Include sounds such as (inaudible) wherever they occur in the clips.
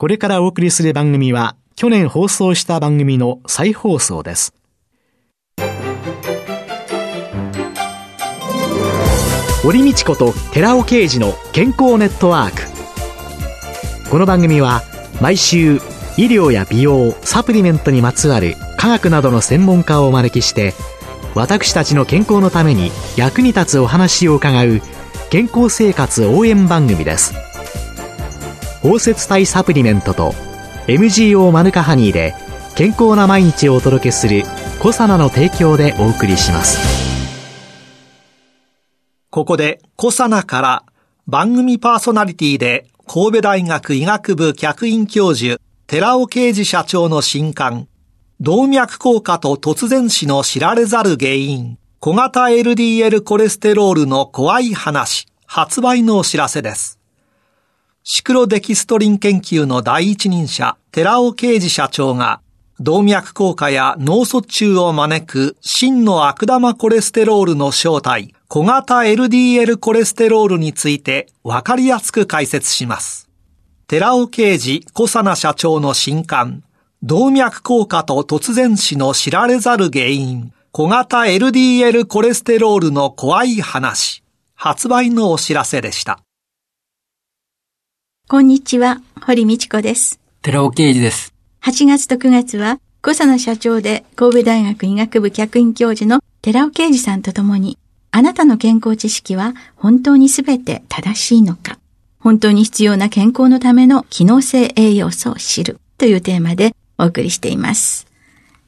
これからお送りする番組は、去年放送した番組の再放送です。堀道子と寺尾啓二の健康ネットワーク。この番組は、毎週、医療や美容、サプリメントにまつわる科学などの専門家をお招きして、私たちの健康のために役に立つお話を伺う健康生活応援番組です包摂体サプリメントと MGO マヌカハニーで健康な毎日をお届けするコサナの提供でお送りしますここでコサナから番組パーソナリティで神戸大学医学部客員教授寺尾啓治社長の新刊動脈硬化と突然死の知られざる原因、小型 LDL コレステロールの怖い話、発売のお知らせです。シクロデキストリン研究の第一人者、寺尾啓治社長が、動脈硬化や脳卒中を招く真の悪玉コレステロールの正体、小型 LDL コレステロールについてわかりやすく解説します。寺尾啓治小佐奈社長の新刊、動脈硬化と突然死の知られざる原因、小型 LDL コレステロールの怖い話、発売のお知らせでした。こんにちは、堀道子です。寺尾啓二です。8月と9月は、小佐野社長で神戸大学医学部客員教授の寺尾啓二さんと共に、あなたの健康知識は本当にすべて正しいのか本当に必要な健康のための機能性栄養素を知るというテーマでお送りしています。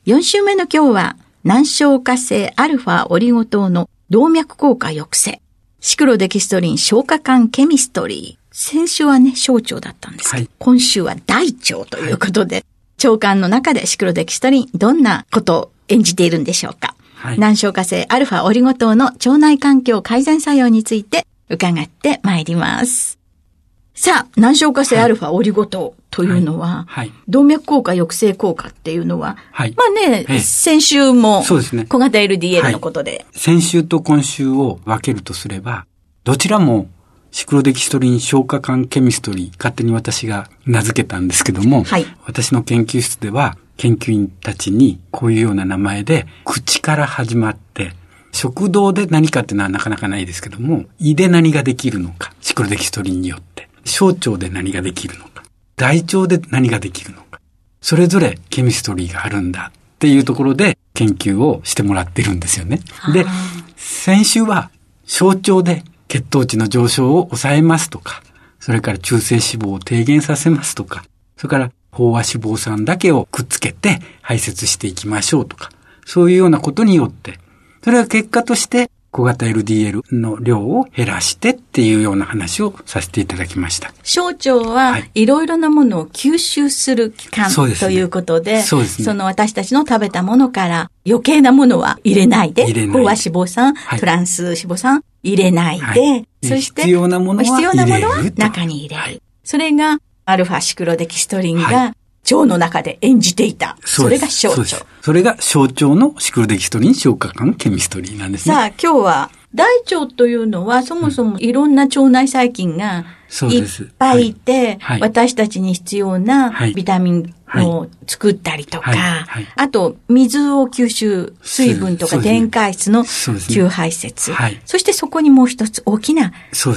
4週目の今日は、難消化性アルファオリゴ糖の動脈硬化抑制。シクロデキストリン消化管ケミストリー。先週はね、小腸だったんですけど、はい、今週は大腸ということで、はい、腸管の中でシクロデキストリン、どんなことを演じているんでしょうか。はい、難消化性アルファオリゴ糖の腸内環境改善作用について伺ってまいります。さあ、難消化性アルファオリゴ糖というのは、はい、動脈硬化抑制効果っていうのは、はい、まあね、先週も、そうですね。小型 LDL のことで、先週と今週を分けるとすれば、どちらもシクロデキストリン消化管ケミストリー、勝手に私が名付けたんですけども、はい、私の研究室では、研究員たちにこういうような名前で、口から始まって、食道で何かっていうのはなかなかないですけども、胃で何ができるのか、シクロデキストリンによって。小腸で何ができるのか、大腸で何ができるのか、それぞれケミストリーがあるんだっていうところで研究をしてもらってるんですよね。で、先週は小腸で血糖値の上昇を抑えますとか、それから中性脂肪を低減させますとか、それから飽和脂肪酸だけをくっつけて排泄していきましょうとか、そういうようなことによって、それは結果として小型 LDL の量を減らしてっていうような話をさせていただきました。小腸はい。ろいろなものを吸収する器官、はい、ということで、そね。その私たちの食べたものから余計なものは入れないで、飽和脂肪酸、はい、トランス脂肪酸入れないで、はい、そして必要なものは必要なものは中に入れる。はい、それがアルファシクロデキストリンが腸の中で演じていた。それが小腸。それが小腸のシクロデキストリン消化管ケミストリーなんですね。さあ、今日は大腸というのはそもそもいろんな腸内細菌がいっぱいいて、はい。私たちに必要なビタミンを作ったりとか、あと水を吸収、水分とか電解質の吸排泄、そしてそこにもう一つ大きな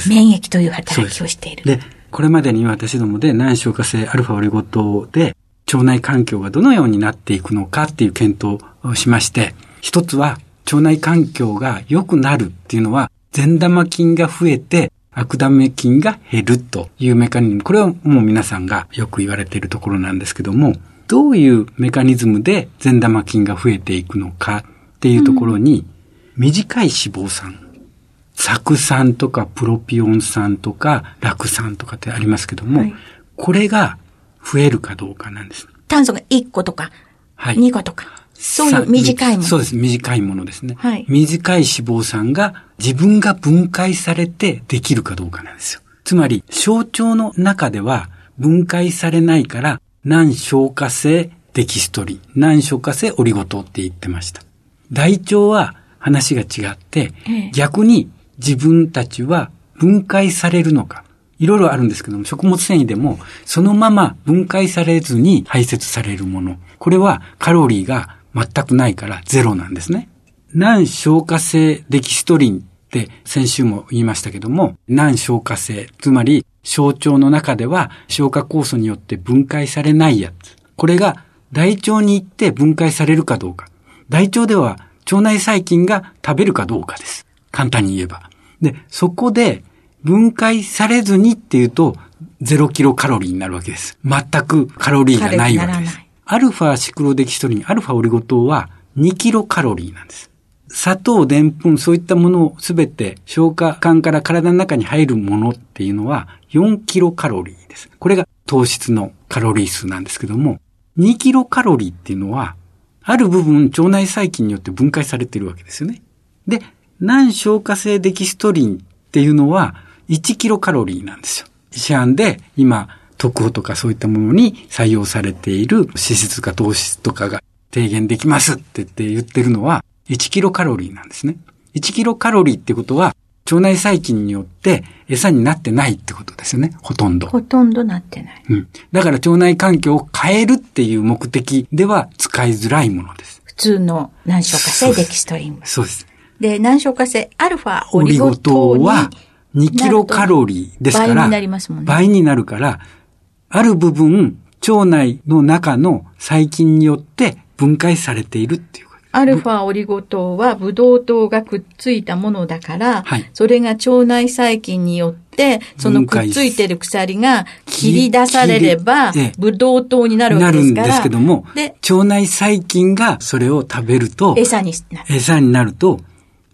免疫という働きをしている。でこれまでに私どもで難消化性アルファオリゴ糖で腸内環境がどのようになっていくのかっていう検討をしまして、一つは腸内環境が良くなるっていうのは善玉菌が増えて悪玉菌が減るというメカニズム。これはもう皆さんがよく言われているところなんですけども、どういうメカニズムで善玉菌が増えていくのかっていうところに、短い脂肪酸、酢酸とかプロピオン酸とか酪酸とかってありますけども、はい、これが増えるかどうかなんです。炭素が1個とか、はい、2個とか。そういう短いもの。そうです。短いものですね。はい。短い脂肪酸が自分が分解されてできるかどうかなんですよ。つまり、小腸の中では分解されないから、難消化性デキストリン、難消化性オリゴ糖って言ってました。大腸は話が違って、逆に自分たちは分解されるのか、いろいろあるんですけども、食物繊維でも、そのまま分解されずに排泄されるもの。これはカロリーが全くないからゼロなんですね。難消化性デキストリンって先週も言いましたけども、難消化性、つまり小腸の中では消化酵素によって分解されないやつ。これが大腸に行って分解されるかどうか。大腸では腸内細菌が食べるかどうかです。簡単に言えば。で、そこで分解されずにっていうと、0キロカロリーになるわけです。全くカロリーがないわけです。アルファシクロデキストリン、アルファオリゴ糖は2キロカロリーなんです。砂糖、でんぷん、そういったものをすべて消化管から体の中に入るものっていうのは4キロカロリーです。これが糖質のカロリー数なんですけども、2キロカロリーっていうのは、ある部分腸内細菌によって分解されているわけですよね。で、難消化性デキストリンっていうのは1キロカロリーなんですよ。市販で今、特報とかそういったものに採用されている脂質か糖質とかが低減できますって言って言ってるのは1キロカロリーなんですね。1キロカロリーってことは腸内細菌によって餌になってないってことですよね。ほとんど。ほとんどなってない。うん。だから腸内環境を変えるっていう目的では使いづらいものです。普通の難消化性デキストリンそうです。で、難消化性アルファオリゴ糖は2キロカロリーですから、倍になりますもんね。倍になるから、ある部分、腸内の中の細菌によって分解されているっていうアルファオリゴ糖はブドウ糖がくっついたものだから、はい、それが腸内細菌によって、そのくっついてる鎖が切り出されれば、ブドウ糖になるわけですから。なるんですけども、で腸内細菌がそれを食べると、餌になる。餌になると、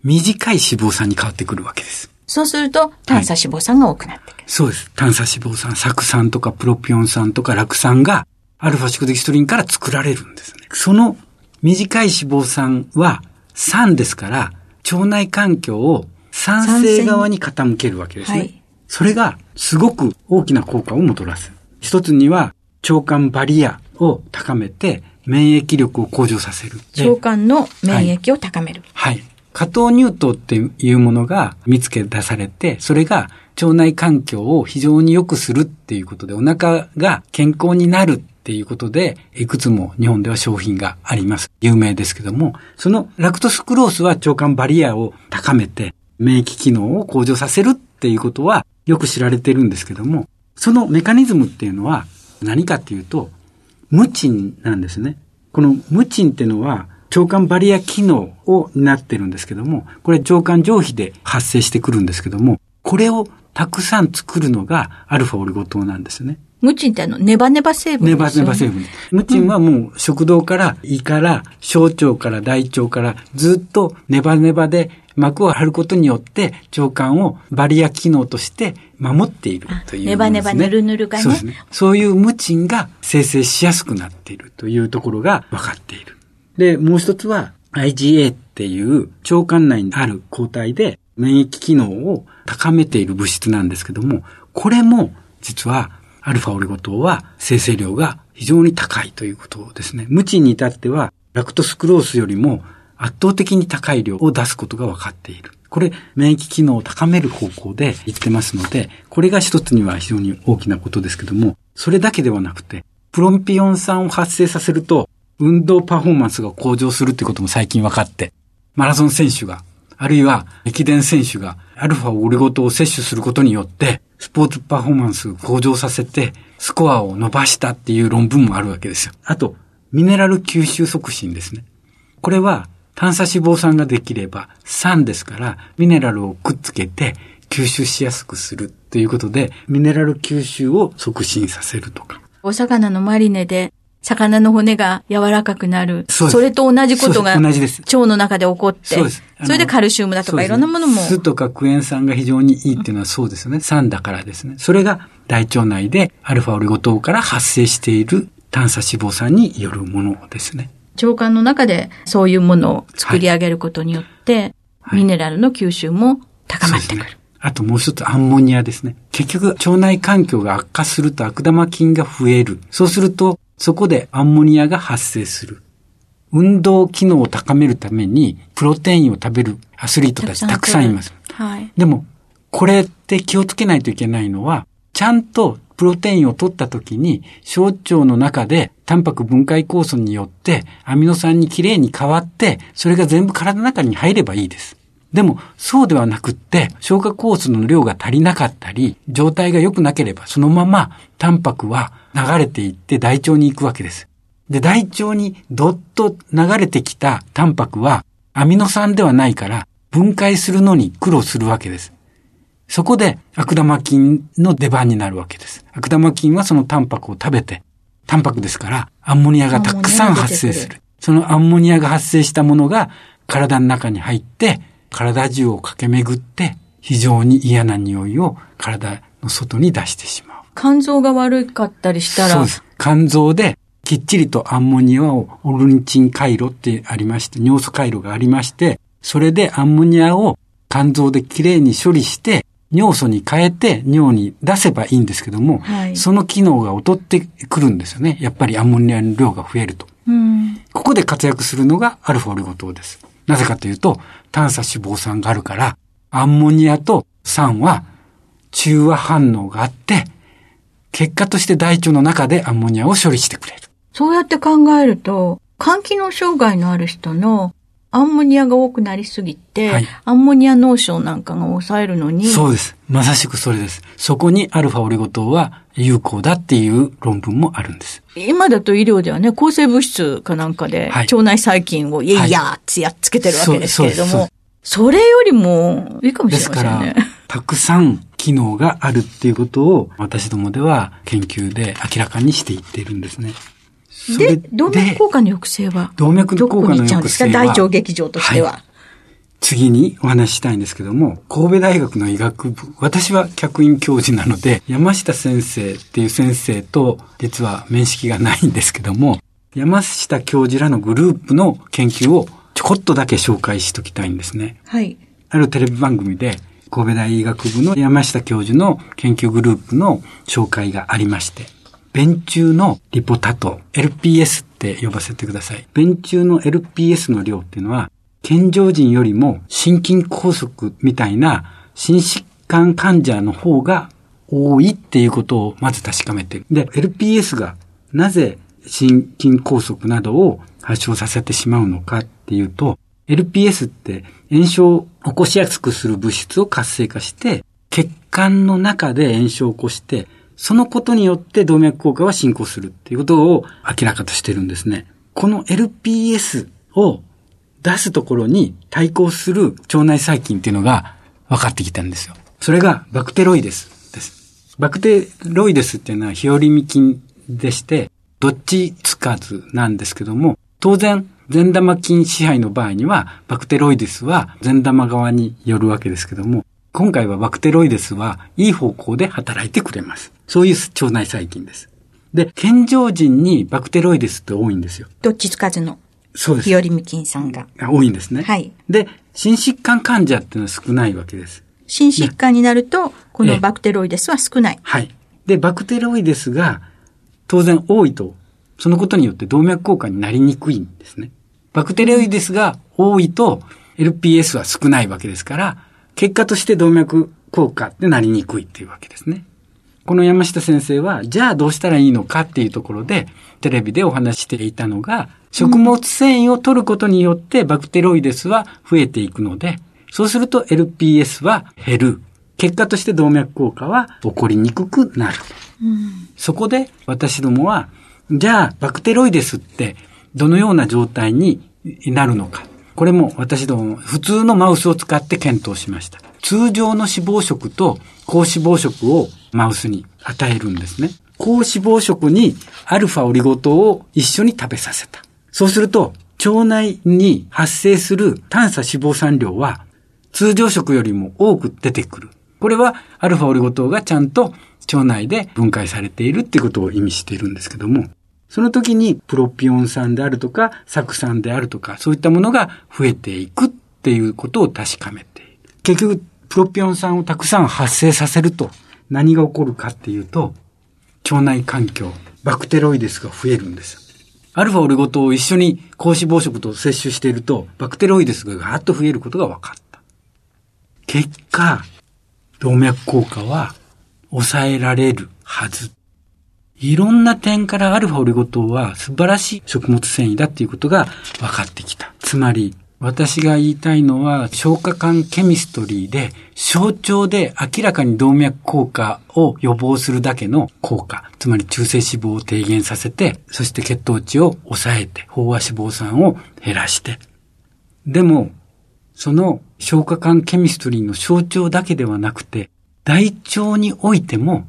短い脂肪酸に変わってくるわけです。そうすると、炭鎖脂肪酸が多くなってくる、はい、そうです。炭鎖脂肪酸、酢酸とかプロピオン酸とか酪酸が、アルファシクデキストリンから作られるんですね。その短い脂肪酸は酸ですから、腸内環境を酸性側に傾けるわけですね。はい、それがすごく大きな効果をもたらす。一つには腸管バリアを高めて免疫力を向上させる。腸管の免疫を高める。はい。はい、加糖乳糖っていうものが見つけ出されて、それが腸内環境を非常に良くするっていうことで、お腹が健康になるっていうことで、いくつも日本では商品があります。有名ですけども、そのラクトスクロースは腸管バリアを高めて、免疫機能を向上させるっていうことはよく知られてるんですけども、そのメカニズムっていうのは何かっていうと、無賃なんですね。この無賃っていうのは、腸管バリア機能を担ってるんですけども、これ腸管上皮で発生してくるんですけども、これをたくさん作るのがアルファオリゴ糖なんですね。ムチンってあの、ネバネバ成分ネバネバ成分。ムチンはもう食道から胃から小腸から大腸からずっとネバネバで膜を張ることによって腸管をバリア機能として守っているという、ね、ネバネバヌルヌルがね。そうですね。そういうムチンが生成しやすくなっているというところが分かっている。で、もう一つは IgA っていう腸管内にある抗体で免疫機能を高めている物質なんですけども、これも実はアルファオリゴ糖は生成量が非常に高いということですね。無賃に至っては、ラクトスクロースよりも圧倒的に高い量を出すことが分かっている。これ、免疫機能を高める方向で言ってますので、これが一つには非常に大きなことですけども、それだけではなくて、プロンピオン酸を発生させると、運動パフォーマンスが向上するってことも最近分かって、マラソン選手が、あるいは駅伝選手が、アルファオリゴ糖を摂取することによって、スポーツパフォーマンスを向上させて、スコアを伸ばしたっていう論文もあるわけですよ。あと、ミネラル吸収促進ですね。これは、炭鎖脂肪酸ができれば酸ですから、ミネラルをくっつけて吸収しやすくするということで、ミネラル吸収を促進させるとか。お魚のマリネで魚の骨が柔らかくなる。そそれと同じことが同じです。腸の中で起こって。そうです。それでカルシウムだとかいろんなものも。酢とかクエン酸が非常にいいっていうのはそうですよね。酸だからですね。それが大腸内でアルファオリゴ糖から発生している炭鎖脂肪酸によるものですね。腸管の中でそういうものを作り上げることによって、はい、ミネラルの吸収も高まってくる。ね、あともう一つアンモニアですね。結局腸内環境が悪化すると悪玉菌が増える。そうするとそこでアンモニアが発生する。運動機能を高めるために、プロテインを食べるアスリートたちたくさんいます。はい。でも、これって気をつけないといけないのは、ちゃんとプロテインを取った時に、小腸の中でタンパク分解酵素によってアミノ酸にきれいに変わって、それが全部体の中に入ればいいです。でも、そうではなくって、消化酵素の量が足りなかったり、状態が良くなければ、そのままタンパクは流れていって大腸に行くわけです。で、大腸にどっと流れてきたタンパクは、アミノ酸ではないから、分解するのに苦労するわけです。そこで悪玉菌の出番になるわけです。悪玉菌はそのタンパクを食べて、タンパクですからアンモニアがたくさん発生する。そのアンモニアが発生したものが体の中に入って、体中を駆け巡って、非常に嫌な匂いを体の外に出してしまう。肝臓が悪かったりしたら？そうです。肝臓できっちりとアンモニアをオルニチン回路ってありまして、尿素回路がありまして、それでアンモニアを肝臓できれいに処理して、尿素に変えて尿に出せばいいんですけども、はい、その機能が劣ってくるんですよね。やっぱりアンモニアの量が増えると。うん、ここで活躍するのがアルファオリゴ糖です。なぜかというと、炭素脂肪酸があるから、アンモニアと酸は中和反応があって、結果として大腸の中でアンモニアを処理してくれる。そうやって考えると、肝機能障害のある人のアンモニアが多くなりすぎて、はい、アンモニア脳症なんかが抑えるのに。そうです。まさしくそれです。そこにアルファオリゴ糖は有効だっていう論文もあるんです。今だと医療ではね、抗生物質かなんかで、腸内細菌をいやいやってやっつけてるわけですけれども、はい、それよりもいいかもしれませんね。ですから、たくさん機能があるっていうことを私どもでは研究で明らかにしていっているんですね。で、動脈硬化の抑制は動脈硬化の抑制は大腸劇場としては、はい、次にお話ししたいんですけども、神戸大学の医学部、私は客員教授なので、山下先生っていう先生と実は面識がないんですけども、山下教授らのグループの研究をちょこっとだけ紹介しときたいんですね。はい。あるテレビ番組で、神戸大医学部の山下教授の研究グループの紹介がありまして、便中のリポタト、LPS って呼ばせてください。便中の LPS の量っていうのは、健常人よりも心筋梗塞みたいな心疾患患者の方が多いっていうことをまず確かめてる。で、LPS がなぜ心筋梗塞などを発症させてしまうのかっていうと、LPS って炎症を起こしやすくする物質を活性化して、血管の中で炎症を起こして、そのことによって動脈硬化は進行するっていうことを明らかとしてるんですね。この LPS を出すところに対抗する腸内細菌っていうのが分かってきたんですよ。それがバクテロイデスです。バクテロイデスっていうのはヒオリミ菌でして、どっちつかずなんですけども、当然、善玉菌支配の場合には、バクテロイデスは善玉側によるわけですけども、今回はバクテロイデスはいい方向で働いてくれます。そういう腸内細菌です。で、健常人にバクテロイデスって多いんですよ。どっちつかずの？そうです。ヒオリミ菌さんが。多いんですね。はい。で、心疾患患者っていうのは少ないわけです。心疾患になると、このバクテロイデスは少ない。はい。で、バクテロイデスが当然多いと、そのことによって動脈硬化になりにくいんですね。バクテロイデスが多いと、LPS は少ないわけですから、結果として動脈硬化ってなりにくいっていうわけですね。この山下先生は、じゃあどうしたらいいのかっていうところで、テレビでお話していたのが、食物繊維を取ることによってバクテロイデスは増えていくので、そうすると LPS は減る。結果として動脈硬化は起こりにくくなる。うん、そこで私どもは、じゃあバクテロイデスってどのような状態になるのか。これも私ども普通のマウスを使って検討しました。通常の脂肪食と高脂肪食をマウスに与えるんですね。高脂肪食にアルファオリゴ糖を一緒に食べさせた。そうすると、腸内に発生する炭素脂肪酸量は通常食よりも多く出てくる。これはアルファオリゴ糖がちゃんと腸内で分解されているっていうことを意味しているんですけども、その時にプロピオン酸であるとか、酢酸であるとか、そういったものが増えていくっていうことを確かめている。結局、プロピオン酸をたくさん発生させると何が起こるかっていうと、腸内環境、バクテロイデスが増えるんです。アルファオリゴ糖を一緒に高脂肪食と摂取していると、バクテロイデスがガーッと増えることが分かった。結果、動脈硬化は抑えられるはず。いろんな点からアルファオリゴ糖は素晴らしい食物繊維だっていうことが分かってきた。つまり、私が言いたいのは、消化管ケミストリーで、象徴で明らかに動脈硬化を予防するだけの効果。つまり中性脂肪を低減させて、そして血糖値を抑えて、飽和脂肪酸を減らして。でも、その消化管ケミストリーの象徴だけではなくて、大腸においても、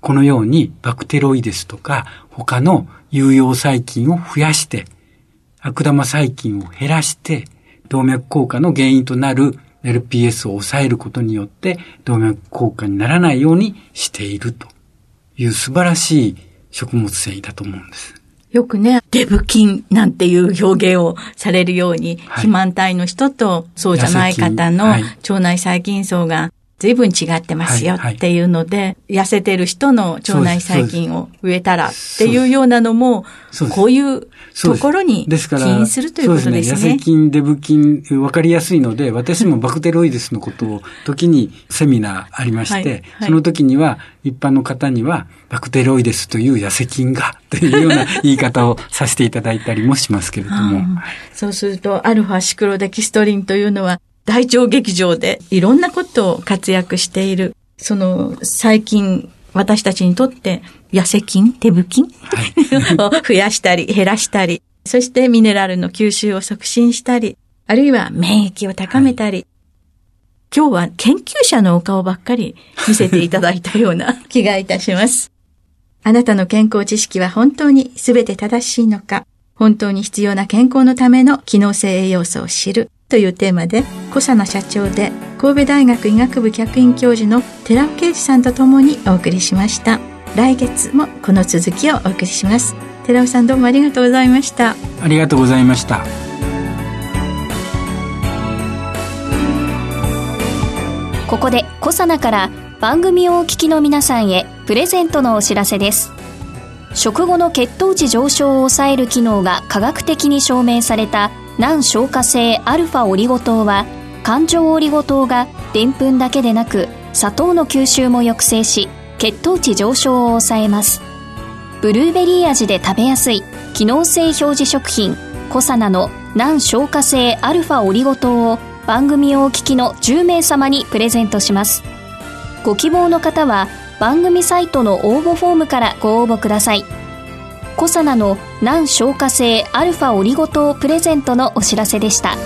このようにバクテロイデスとか他の有用細菌を増やして、悪玉細菌を減らして、動脈硬化の原因となる LPS を抑えることによって動脈硬化にならないようにしているという素晴らしい食物繊維だと思うんです。よくね、デブ菌なんていう表現をされるように、はい、肥満体の人とそうじゃない方の腸内細菌層が随分違ってますよっていうので、はいはい、痩せてる人の腸内細菌を植えたらっていうようなのも、こういうところに起因するということですね。すね。痩せ菌、デブ菌、わかりやすいので、私もバクテロイデスのことを時にセミナーありまして、はい、その時には一般の方にはバクテロイデスという痩せ菌がというような言い方をさせていただいたりもしますけれども。(laughs) そうすると、アルファシクロデキストリンというのは大腸劇場でいろんなことを活躍している、その最近私たちにとって痩せ菌、手ブ菌、はい、を (laughs) 増やしたり減らしたり、そしてミネラルの吸収を促進したり、あるいは免疫を高めたり、はい、今日は研究者のお顔ばっかり見せていただいたような (laughs) 気がいたします。あなたの健康知識は本当に全て正しいのか、本当に必要な健康のための機能性栄養素を知るというテーマで、小佐奈社長で神戸大学医学部客員教授の寺尾啓二さんと共にお送りしました。来月もこの続きをお送りします。寺尾さんどうもありがとうございました。ありがとうございました。ここで小佐奈から番組をお聞きの皆さんへプレゼントのお知らせです。食後の血糖値上昇を抑える機能が科学的に証明された難消化性アルファオリゴ糖は環状オリゴ糖がでんぷんだけでなく砂糖の吸収も抑制し血糖値上昇を抑えます。ブルーベリー味で食べやすい機能性表示食品コサナの難消化性アルファオリゴ糖を番組をお聞きの10名様にプレゼントします。ご希望の方は番組サイトの応募フォームからご応募ください。コサナの難消化性アルファオリゴ糖プレゼントのお知らせでした。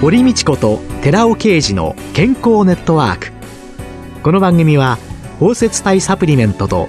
堀道子と寺尾啓二の健康ネットワークこの番組は包摂体サプリメントと